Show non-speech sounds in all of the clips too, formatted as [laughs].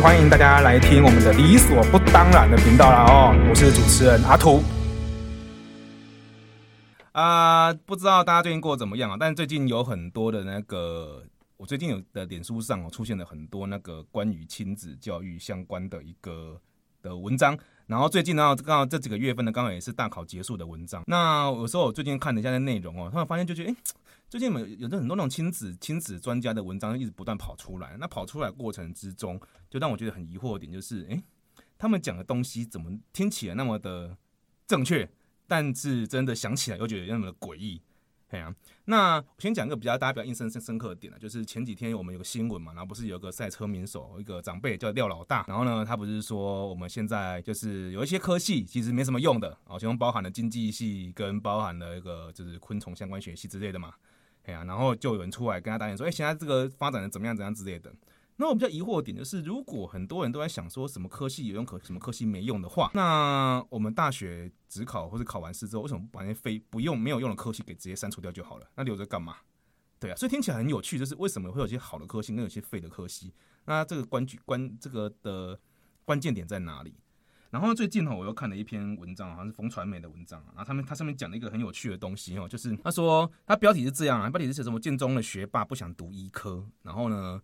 欢迎大家来听我们的理所不当然的频道啦哦，我是主持人阿图。啊、不知道大家最近过得怎么样啊？但最近有很多的那个，我最近有的脸书上哦出现了很多那个关于亲子教育相关的一个的文章。然后最近呢，刚好这几个月份呢，刚好也是大考结束的文章。那有时候我最近看了一下那内容哦，突然发现就觉得，哎，最近有有的很多那种亲子亲子专家的文章一直不断跑出来。那跑出来过程之中，就让我觉得很疑惑的点就是，哎，他们讲的东西怎么听起来那么的正确？但是真的想起来又觉得那么的诡异，哎呀。那我先讲一个比较大家比较印象深深刻的点呢，就是前几天我们有个新闻嘛，然后不是有个赛车名手，一个长辈叫廖老大，然后呢，他不是说我们现在就是有一些科系其实没什么用的啊，其中包含了经济系跟包含了一个就是昆虫相关学系之类的嘛，哎呀，然后就有人出来跟他打脸说，哎，现在这个发展的怎么样怎样之类的。那我比较疑惑的点就是，如果很多人都在想说什么科系有用，可什么科系没用的话，那我们大学只考或者考完试之后，为什么把那些非不用没有用的科系给直接删除掉就好了？那留着干嘛？对啊，所以听起来很有趣，就是为什么会有些好的科系跟有些废的科系？那这个关据关这个的关键点在哪里？然后最近呢，我又看了一篇文章，好像是冯传媒的文章，然后他们他上面讲了一个很有趣的东西哦，就是他说他标题是这样啊，标题是写什么？建中的学霸不想读医科，然后呢？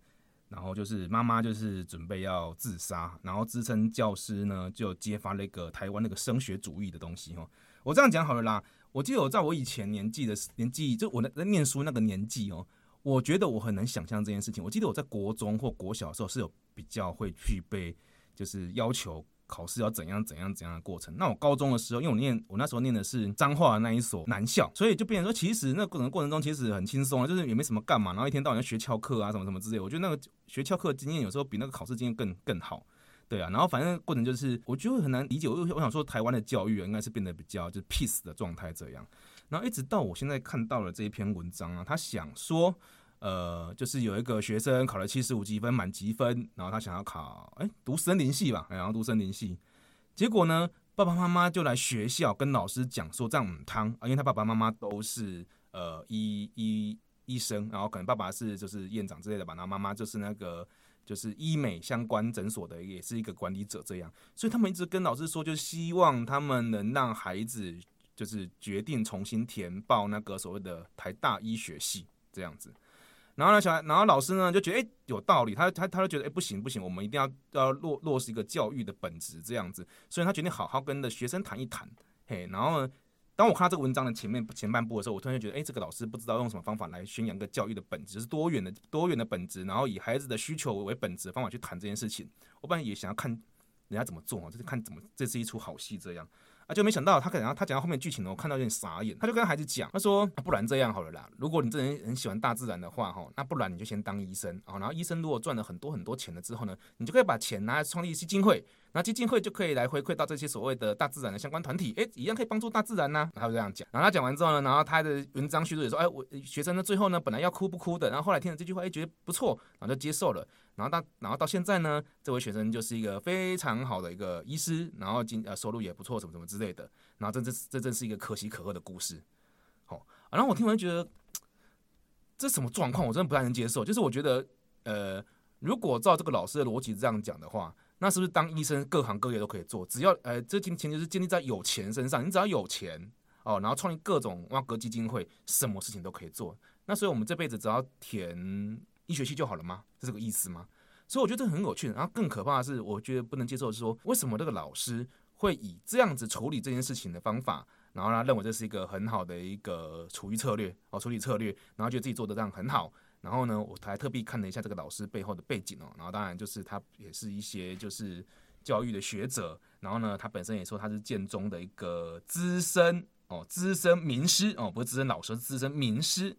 然后就是妈妈就是准备要自杀，然后支撑教师呢就揭发了一个台湾那个升学主义的东西哦。我这样讲好了啦，我记得我在我以前年纪的年纪，就我在在念书那个年纪哦，我觉得我很能想象这件事情。我记得我在国中或国小的时候是有比较会具备，就是要求。考试要怎样怎样怎样的过程？那我高中的时候，因为我念我那时候念的是彰化的那一所男校，所以就变成说，其实那过程过程中其实很轻松啊，就是也没什么干嘛，然后一天到晚要学翘课啊，什么什么之类。我觉得那个学翘课经验有时候比那个考试经验更更好，对啊。然后反正过程就是，我觉得很难理解。我我想说，台湾的教育啊，应该是变得比较就是 peace 的状态这样。然后一直到我现在看到了这一篇文章啊，他想说。呃，就是有一个学生考了七十五级分，满级分，然后他想要考，哎，读森林系吧，然后读森林系，结果呢，爸爸妈妈就来学校跟老师讲说这样母汤啊，因为他爸爸妈妈都是呃医医医生，然后可能爸爸是就是院长之类的吧，然后妈妈就是那个就是医美相关诊所的，也是一个管理者这样，所以他们一直跟老师说，就希望他们能让孩子就是决定重新填报那个所谓的台大医学系这样子。然后呢，小孩，然后老师呢就觉得，哎，有道理。他他他就觉得，哎，不行不行，我们一定要要落落实一个教育的本质这样子。所以他决定好好跟的学生谈一谈。嘿，然后呢，当我看到这个文章的前面前半部的时候，我突然觉得，哎，这个老师不知道用什么方法来宣扬个教育的本质是多元的多元的本质，然后以孩子的需求为本质的方法去谈这件事情。我本来也想要看人家怎么做啊，就是看怎么这是一出好戏这样。啊，就没想到他可能他讲到后面剧情呢，我看到有点傻眼。他就跟孩子讲，他说：“、不然这样好了啦，如果你这人很喜欢大自然的话，哈，那不然你就先当医生啊。然后医生如果赚了很多很多钱了之后呢，你就可以把钱拿来创立基金会。”那基金会就可以来回馈到这些所谓的大自然的相关团体，哎，一样可以帮助大自然呢。他就这样讲，然后他讲完之后呢，然后他的文章叙述也说，哎，我学生呢最后呢本来要哭不哭的，然后后来听了这句话，哎，觉得不错，然后就接受了。然后到然后到现在呢，这位学生就是一个非常好的一个医师，然后经呃收入也不错，什么什么之类的。然后这这这真是一个可喜可贺的故事。好，然后我听完觉得这什么状况，我真的不太能接受。就是我觉得，呃，如果照这个老师的逻辑这样讲的话。那是不是当医生各行各业都可以做？只要呃，这前前提是建立在有钱身上。你只要有钱哦，然后创立各种挖格基金会，什么事情都可以做。那所以我们这辈子只要填医学系就好了吗？是这个意思吗？所以我觉得这很有趣。然后更可怕的是，我觉得不能接受是说，为什么这个老师会以这样子处理这件事情的方法，然后他认为这是一个很好的一个处理策略哦，处理策略，然后觉得自己做的这样很好。然后呢，我还特别看了一下这个老师背后的背景哦。然后当然就是他也是一些就是教育的学者。然后呢，他本身也说他是建中的一个资深哦，资深名师哦，不是资深老师，资深名师。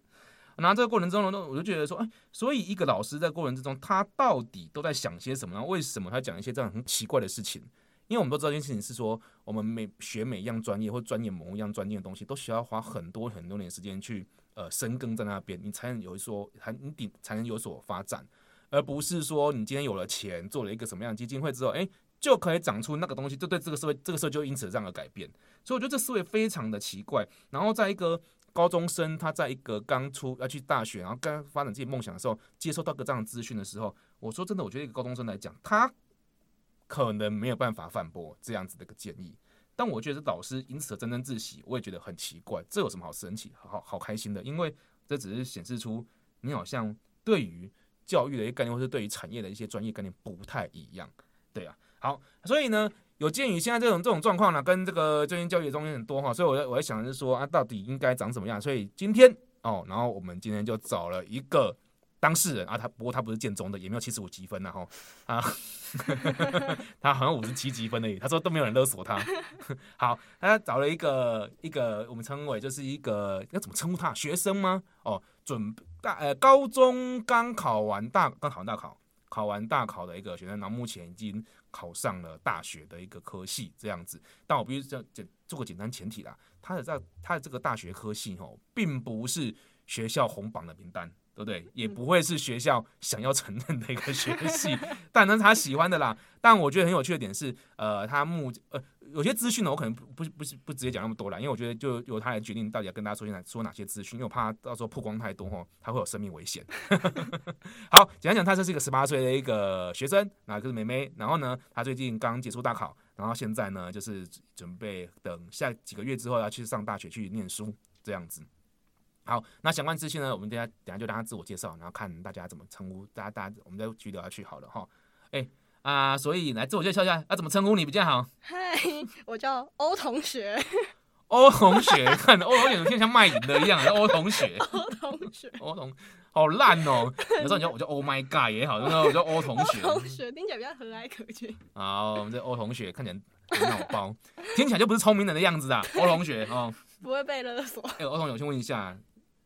然后这个过程中呢，我就觉得说，哎，所以一个老师在过程之中，他到底都在想些什么呢？为什么他讲一些这样很奇怪的事情？因为我们都知道一件事情是说，我们每学每一样专业或钻研某一样专业的东西，都需要花很多很多年时间去。呃，深耕在那边，你才能有所，还你顶才能有所发展，而不是说你今天有了钱，做了一个什么样的基金会之后，哎，就可以长出那个东西，就对这个社会，这个社会就因此这样的改变。所以我觉得这思维非常的奇怪。然后在一个高中生，他在一个刚出要去大学，然后刚发展自己梦想的时候，接收到个这样的资讯的时候，我说真的，我觉得一个高中生来讲，他可能没有办法反驳这样子的一个建议。但我觉得老师因此而沾沾自喜，我也觉得很奇怪，这有什么好神奇、好好开心的？因为这只是显示出你好像对于教育的一个概念，或是对于产业的一些专业概念不太一样，对啊。好，所以呢，有鉴于现在这种这种状况呢，跟这个最近教育中心很多哈，所以我在我在想的是说啊，到底应该长什么样？所以今天哦，然后我们今天就找了一个。当事人啊，他不过他不是建中的，也没有七十五级分呐哈啊，[laughs] 他好像五十七级分而已。他说都没有人勒索他。[laughs] 好，他找了一个一个我们称为就是一个要怎么称呼他？学生吗？哦，准大呃高中刚考完大刚考完大考，考完大考的一个学生，然后目前已经考上了大学的一个科系这样子。但我必须这样做个简单前提啦，他的在他的这个大学科系哦，并不是学校红榜的名单。对不对？也不会是学校想要承认的一个学系，但那是他喜欢的啦。但我觉得很有趣的点是，呃，他目呃有些资讯呢，我可能不不不是不直接讲那么多啦，因为我觉得就由他来决定到底要跟大家说现在说哪些资讯，因为我怕到时候曝光太多哦，他会有生命危险。[laughs] 好，简单讲，他这是一个十八岁的一个学生，那就是妹妹。然后呢，他最近刚结束大考，然后现在呢，就是准备等下几个月之后要去上大学去念书这样子。好，那相关资讯呢？我们等下等下就让他自我介绍，然后看大家怎么称呼大家。大家我们再继续聊下去好了哈。哎啊，所以来自我介绍一下，要、啊、怎么称呼你比较好？嗨，[laughs] 我叫欧同学。[laughs] 欧同学，[laughs] 看欧同学有点像卖淫的一样，欧同学。欧同学，欧同，好烂哦。有时候你叫我叫 Oh my God 也好，有时候我叫欧同学。同学听起来比较和蔼可亲。好，我们这欧同学看起来很脑包，听起来就不是聪明人的样子啊。欧同学哦，不会被勒索。哎，欧同学，我先问一下。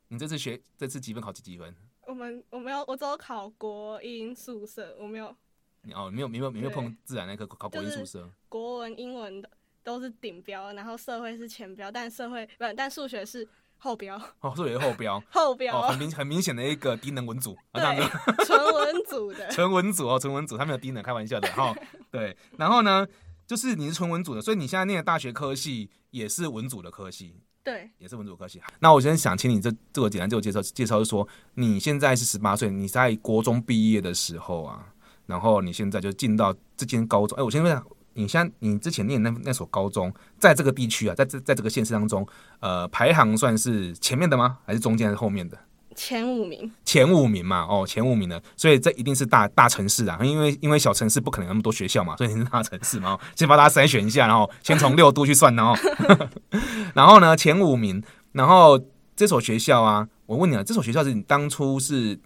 你这次学这次几分考几几分？我们我没有，我只有考国英宿舍，我没有。你哦，没有没有没有碰自然那科考国英数社。国文、英文的都是顶标，然后社会是前标，但社会不，但数学是后标。哦，数学是后标。[laughs] 后标。哦，很明很明显的一个低能文组。对，纯文组的。[laughs] 纯文组哦，纯文组，他没有低能，开玩笑的哈。[laughs] 对，然后呢，就是你是纯文组的，所以你现在念的大学科系也是文组的科系。对，也是文组科系。那我先想请你这这个简单自我介绍介绍，是说你现在是十八岁，你在国中毕业的时候啊，然后你现在就进到这间高中。哎，我先问一下，你像你之前念那那所高中，在这个地区啊，在这在这个县市当中，呃，排行算是前面的吗？还是中间还是后面的？前五名，前五名嘛，哦，前五名的，所以这一定是大大城市啊，因为因为小城市不可能那么多学校嘛，所以你是大城市嘛，先把大家筛选一下，然后先从六度去算，然后，[laughs] 然后呢，前五名，然后这所学校啊，我问你啊，这所学校是你当初是？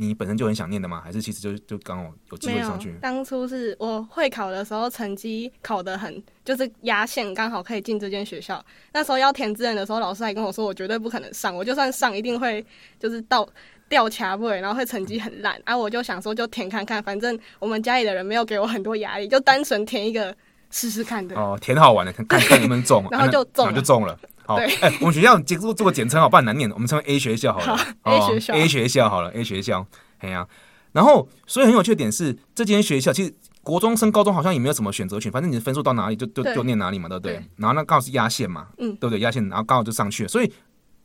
你本身就很想念的吗？还是其实就就刚好有机会上去？当初是我会考的时候，成绩考得很，就是压线，刚好可以进这间学校。那时候要填志愿的时候，老师还跟我说，我绝对不可能上，我就算上，一定会就是到掉卡位，然后会成绩很烂。啊，我就想说，就填看看，反正我们家里的人没有给我很多压力，就单纯填一个试试看的。哦，填好玩的，看看看能不能中，[laughs] 然后就中了，[laughs] 就中了。好，哎、欸，我们学校结做做个简称好，不然难念，我们称为 A 学校好了。好，A 学校，A 学校好了，A 学校，哎呀。然后，所以很有趣的点是，这间学校其实国中升高中好像也没有什么选择权，反正你的分数到哪里就就就念哪里嘛，对不对？对，然后那刚好是压线嘛，嗯，对不对？压线，然后刚好就上去了。所以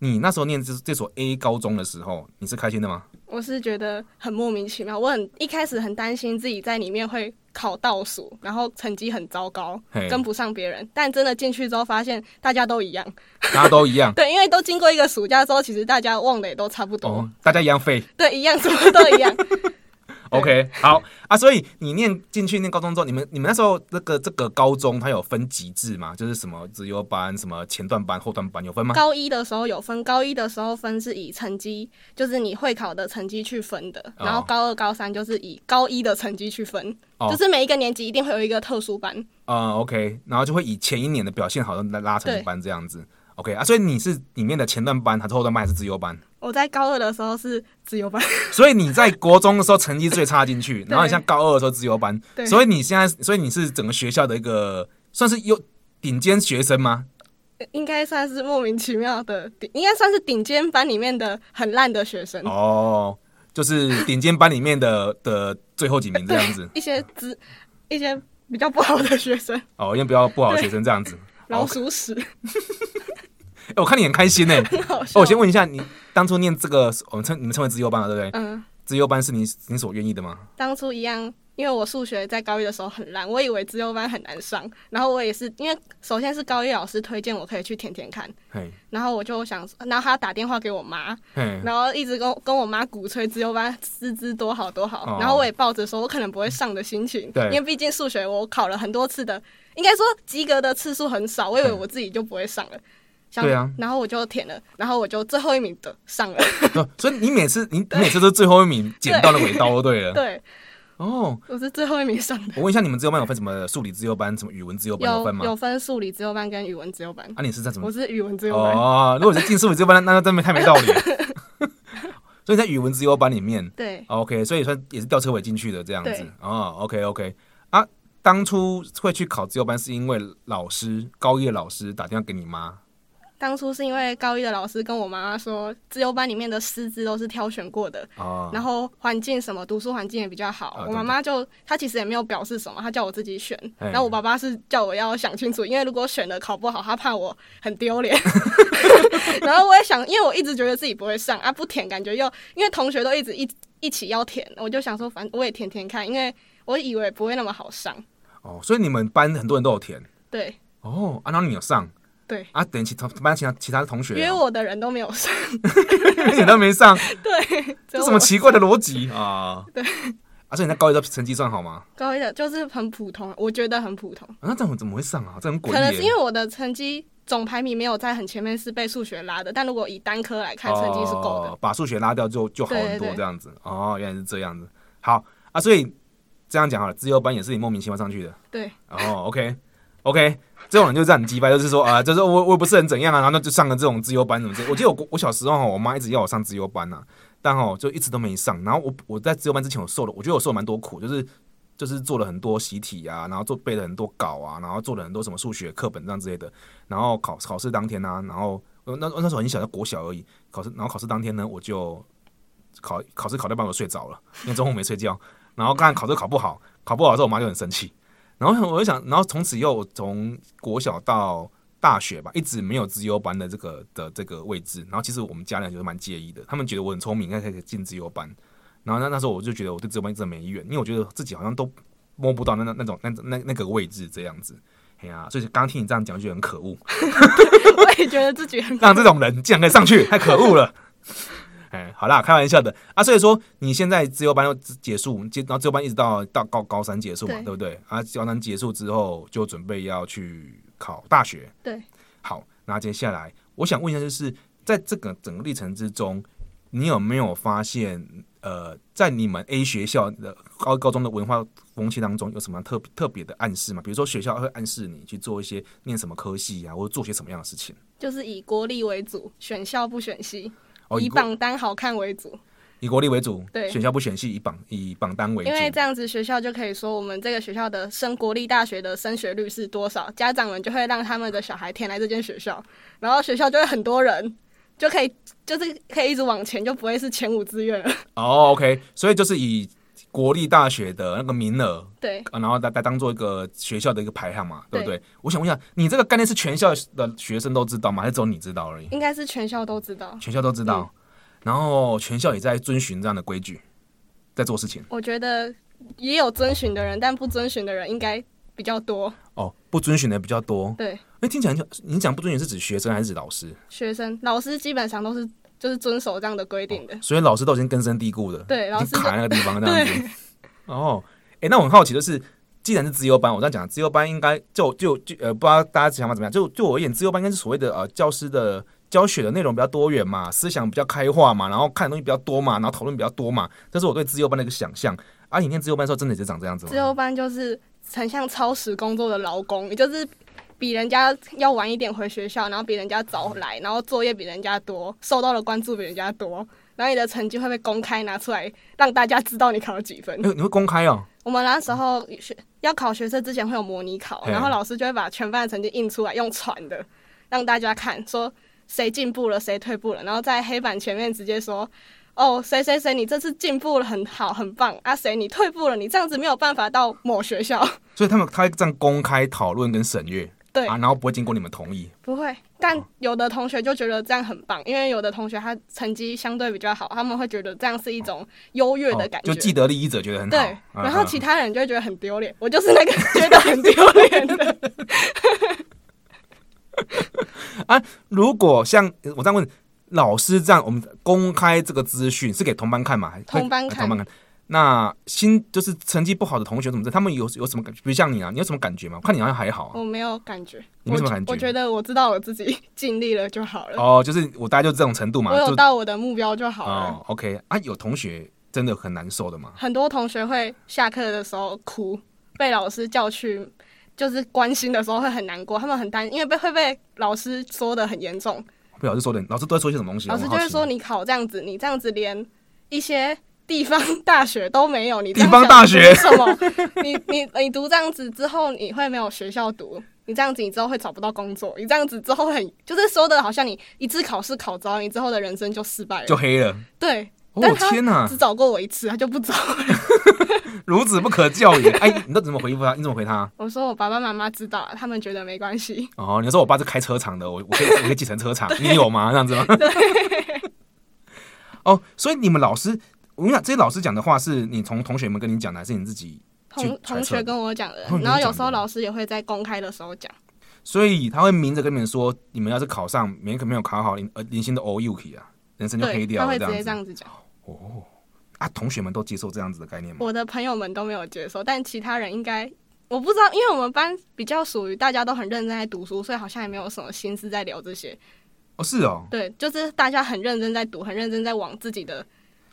你那时候念这这所 A 高中的时候，你是开心的吗？我是觉得很莫名其妙，我很一开始很担心自己在里面会考倒数，然后成绩很糟糕，跟不上别人。但真的进去之后，发现大家都一样，大家都一样。[laughs] 对，因为都经过一个暑假之后，其实大家忘的也都差不多，哦、大家一样废。对，一样，什么都一样。OK，好啊，所以你念进去念高中之后，你们你们那时候那个这个高中它有分级制吗？就是什么资优班、什么前段班、后段班有分吗？高一的时候有分，高一的时候分是以成绩，就是你会考的成绩去分的。然后高二、高三就是以高一的成绩去分，哦，就是每一个年级一定会有一个特殊班。啊、嗯，OK，然后就会以前一年的表现好的来拉成一班这样子。OK 啊，所以你是里面的前段班还是后段班还是自由班？我在高二的时候是自由班，[laughs] 所以你在国中的时候成绩最差进去，[laughs] 然后你像高二的时候自由班，所以你现在，所以你是整个学校的一个算是优顶尖学生吗？应该算是莫名其妙的顶，应该算是顶尖班里面的很烂的学生。哦，就是顶尖班里面的的最后几名这样子，[laughs] 一些资一些比较不好的学生。哦，因为比较不好的学生这样子。老鼠屎！哎，我看你很开心呢。[laughs] 哦，我先问一下，你当初念这个，我们称你们称为资优班了，对不对？嗯。资优班是你你所愿意的吗？当初一样。因为我数学在高一的时候很烂，我以为资优班很难上，然后我也是因为首先是高一老师推荐我可以去填填看，然后我就想，然后他打电话给我妈，然后一直跟跟我妈鼓吹资优班师资多好多好，然后我也抱着说我可能不会上的心情，因为毕竟数学我考了很多次的，应该说及格的次数很少，我以为我自己就不会上了，对啊，然后我就填了，然后我就最后一名的上了，所以你每次你每次都最后一名捡到了尾刀，对了，对。[laughs] 哦，我是最后一名上的。我问一下，你们自由班有分什么数理自由班、什么语文自由班有分吗？有分数理自由班跟语文自由班。啊，你是在什么？我是语文自由班。哦，如果是进数理自由班，那那真没太没道理。[laughs] 所以在语文自由班里面，对，OK，所以说也是吊车尾进去的这样子。哦，OK OK。啊，当初会去考自由班，是因为老师高一的老师打电话给你妈。当初是因为高一的老师跟我妈妈说，自由班里面的师资都是挑选过的，哦、然后环境什么读书环境也比较好。哦、我妈妈就她其实也没有表示什么，她叫我自己选。然后我爸爸是叫我要想清楚，因为如果选了考不好，他怕我很丢脸。[laughs] [laughs] 然后我也想，因为我一直觉得自己不会上啊，不填感觉又因为同学都一直一一起要填，我就想说，反正我也填填看，因为我以为不会那么好上。哦，所以你们班很多人都有填。对。哦，啊，然后你有上。对啊，等于其他班其他其他的同学约我的人都没有上，[laughs] 你都没上，[laughs] 对，这什么奇怪的逻辑啊？对，而且你在高一的成绩算好吗？高一的就是很普通，我觉得很普通。啊、那这样怎么会上啊？这很诡异。可能是因为我的成绩总排名没有在很前面，是被数学拉的。但如果以单科来看，成绩是够的。哦、把数学拉掉就就好很多，这样子。哦，原来是这样子。好啊，所以这样讲好了，自优班也是你莫名其妙上去的。对。哦，OK。OK，这种人就是很鸡掰，就是说啊，就是我我也不是很怎样啊，然后那就上了这种自优班什么之类。我记得我我小时候我妈一直要我上自优班呐、啊，但哦就一直都没上。然后我我在自优班之前我受了，我觉得我受了蛮多苦，就是就是做了很多习题啊，然后做背了很多稿啊，然后做了很多什么数学课本这样之类的。然后考考试当天呢、啊，然后那那时候很小，在国小而已。考试然后考试当天呢，我就考考试考到半我睡着了，因为中午没睡觉。然后刚才考试考不好，考不好的时候我妈就很生气。然后我就想，然后从此又从国小到大学吧，一直没有资优班的这个的这个位置。然后其实我们家人就是蛮介意的，他们觉得我很聪明，应该可以进资优班。然后那那时候我就觉得我对资优班真的没意愿，因为我觉得自己好像都摸不到那那那种那那那个位置这样子。哎呀，所以刚听你这样讲，就很可恶。[laughs] 我也觉得自己很让这种人竟然可以上去，太可恶了。哎，好啦，开玩笑的啊。所以说，你现在自由班要结束，接然后自由班一直到到高高三结束嘛，对，对不对？啊，高三结束之后就准备要去考大学。对，好，那接下来我想问一下，就是在这个整个历程之中，你有没有发现，呃，在你们 A 学校的高高中的文化风气当中，有什么特特别的暗示吗？比如说学校会暗示你去做一些念什么科系啊，或者做些什么样的事情？就是以国立为主，选校不选系。以榜单好看为主，以国立为主，对，选校不选系，以榜以榜单为主，因为这样子学校就可以说我们这个学校的升国立大学的升学率是多少，家长们就会让他们的小孩填来这间学校，然后学校就会很多人，就可以就是可以一直往前，就不会是前五志愿了。哦，OK，所以就是以。国立大学的那个名额，对，然后来来当做一个学校的一个排行嘛，对不对？对，我想问一下，你这个概念是全校的学生都知道吗？还是只有你知道而已？应该是全校都知道，全校都知道，嗯、然后全校也在遵循这样的规矩，在做事情。我觉得也有遵循的人，但不遵循的人应该比较多。哦，不遵循的比较多。对，哎，听起来你讲你讲不遵循是指学生还是指老师？学生、老师基本上都是就是遵守这样的规定的，哦，所以老师都已经根深蒂固的，对，老师卡在那个地方这样子。[laughs] 哦，哎、欸，那我很好奇的是，既然是资优班，我这样讲，资优班应该就就就呃，不知道大家想法怎么样？就就我而言，资优班应该是所谓的呃，教师的教学的内容比较多元嘛，思想比较开化嘛，然后看的东西比较多嘛，然后讨论比较多嘛，这是我对资优班的一个想象。而、啊、你念资优班的时候，真的就长这样子吗？资优班就是很像超时工作的劳工，也就是比人家要晚一点回学校，然后比人家早来，然后作业比人家多，受到的关注比人家多。然后你的成绩会被公开拿出来，让大家知道你考了几分。你会公开哦？我们那时候学要考学测之前会有模拟考，然后老师就会把全班的成绩印出来，用传的让大家看，说谁进步了，谁退步了，然后在黑板前面直接说：“哦，谁谁谁，你这次进步了，很好，很棒啊！谁你退步了，你这样子没有办法到某学校。[laughs] ”所以他们他这样公开讨论跟审阅。对啊，然后不会经过你们同意，不会。但有的同学就觉得这样很棒，因为有的同学他成绩相对比较好，他们会觉得这样是一种优越的感觉，哦、就既得利益者觉得很好。对，然后其他人就会觉得很丢脸，我就是那个觉得很丢脸的。[laughs] 啊，如果像我这样问老师这样，我们公开这个资讯是给同班看吗？同班看，同班看。那新就是成绩不好的同学怎么？他们有有什么感觉？比如像你啊，你有什么感觉吗？我看你好像还好、啊。我没有感觉。你没什么感觉？我觉得我知道我自己 [laughs] 尽力了就好了。哦，就是我大概就这种程度嘛。我有到我的目标就好了。哦，OK 啊，有同学真的很难受的吗？很多同学会下课的时候哭，被老师叫去，就是关心的时候会很难过，他们很担心，因为被会被老师说的很严重。被老师说的，老师都会说些什么东西？老师就会说你考这样子，你这样子连一些。地方大学都没有，你地方大学什么？你你你读这样子之后，你会没有学校读？你这样子，你之后会找不到工作？你这样子之后很就是说的好像你一次考试考糟，你之后的人生就失败了，就黑了。对，哦天哪，只找过我一次，他就不找了，[laughs] 孺子不可教也。哎，你都怎么回复他？你怎么回他？我说我爸爸妈妈知道了，他们觉得没关系。哦，你说我爸是开车厂的，我我可以我可以继承车厂，[laughs] 你有吗？这样子吗？对。[laughs] 哦，所以你们老师。我跟你讲，这些老师讲的话是你从同学们跟你讲的，还是你自己同同学跟我讲的？然后有时候老师也会在公开的时候讲。所以他会明着跟你们说，你们要是考上，明可没有考好，零呃零星的 all you 啊，人生就黑掉了。他会直接这样子讲。哦，啊，同学们都接受这样子的概念吗？我的朋友们都没有接受，但其他人应该我不知道，因为我们班比较属于大家都很认真在读书，所以好像也没有什么心思在聊这些。哦，是哦。对，就是大家很认真在读，很认真在往自己的。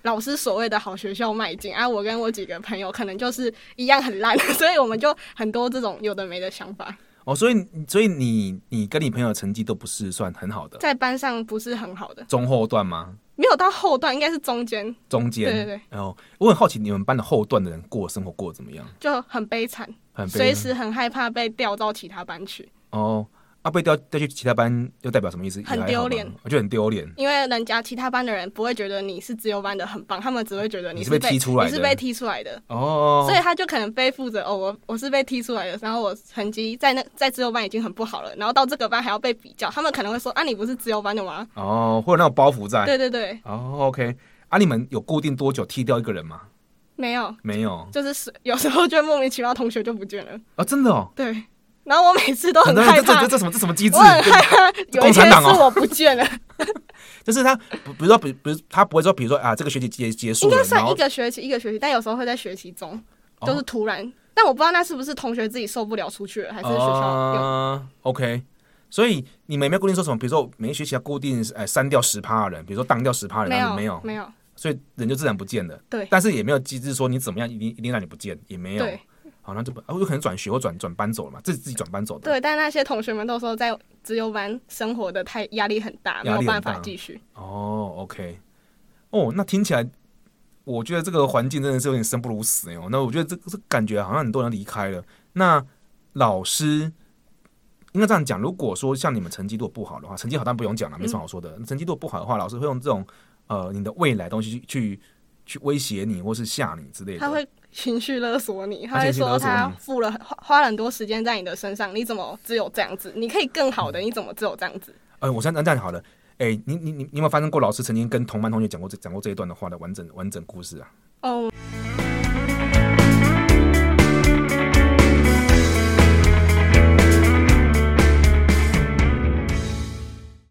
老师所谓的好学校迈进啊，我跟我几个朋友可能就是一样很烂，[laughs] 所以我们就很多这种有的没的想法。哦，所以所以你你跟你朋友的成绩都不是算很好的，在班上不是很好的，中后段吗？没有到后段，应该是中间。中间，对对对。然后我很好奇，你们班的后段的人过生活过得怎么样？就很悲惨，很悲惨，随时很害怕被调到其他班去。哦。啊，被调调去其他班，又代表什么意思？很丢脸，我觉得很丢脸。因为人家其他班的人不会觉得你是自由班的很棒，他们只会觉得你是被，踢出来的，你是被踢出来的。哦，所以他就可能背负着哦，我我是被踢出来的，然后我成绩在那在自由班已经很不好了，然后到这个班还要被比较，他们可能会说啊，你不是自由班的吗？哦，会有那种包袱在。对对对。哦，OK。啊，你们有固定多久踢掉一个人吗？没有，没有，就是有时候就莫名其妙同学就不见了。哦，真的哦。对。然后我每次都很害怕，这这这什么这什么机制？我很害怕有一天是我不见了。[laughs] 就是他，比如说，比比如他不会说，比如说啊，这个学期结结束了，应该算一个学期一个学期，但有时候会在学期中，就是突然。但我不知道那是不是同学自己受不了出去了，还是学校有。OK，所以你们有没有固定说什么？比如说每一学期要固定哎删掉十趴的人，比如说当掉十趴的人，没有没有，所以人就自然不见了。对，但是也没有机制说你怎么样一定一定让你不见，也没有。好，那就不啊，有可能转学或转转班走了嘛，自己自己转班走的。对，但那些同学们都说在自由班生活的太压力很大，没有办法继续。哦，OK，哦，那听起来，我觉得这个环境真的是有点生不如死哦。那我觉得这个这感觉好像很多人离开了。那老师应该这样讲，如果说像你们成绩如果不好的话，成绩好当然不用讲了，没什么好说的。嗯、成绩如果不好的话，老师会用这种呃你的未来东西去去去威胁你，或是吓你之类的。他会。情绪勒索你，他会说他付了花花了很多时间在你的身上，你怎么只有这样子？你可以更好的，你怎么只有这样子？哎、嗯，我现在这样好了。哎、欸，你你你你有没有发生过老师曾经跟同班同学讲过这讲过这一段的话的完整完整故事啊？哦。Oh.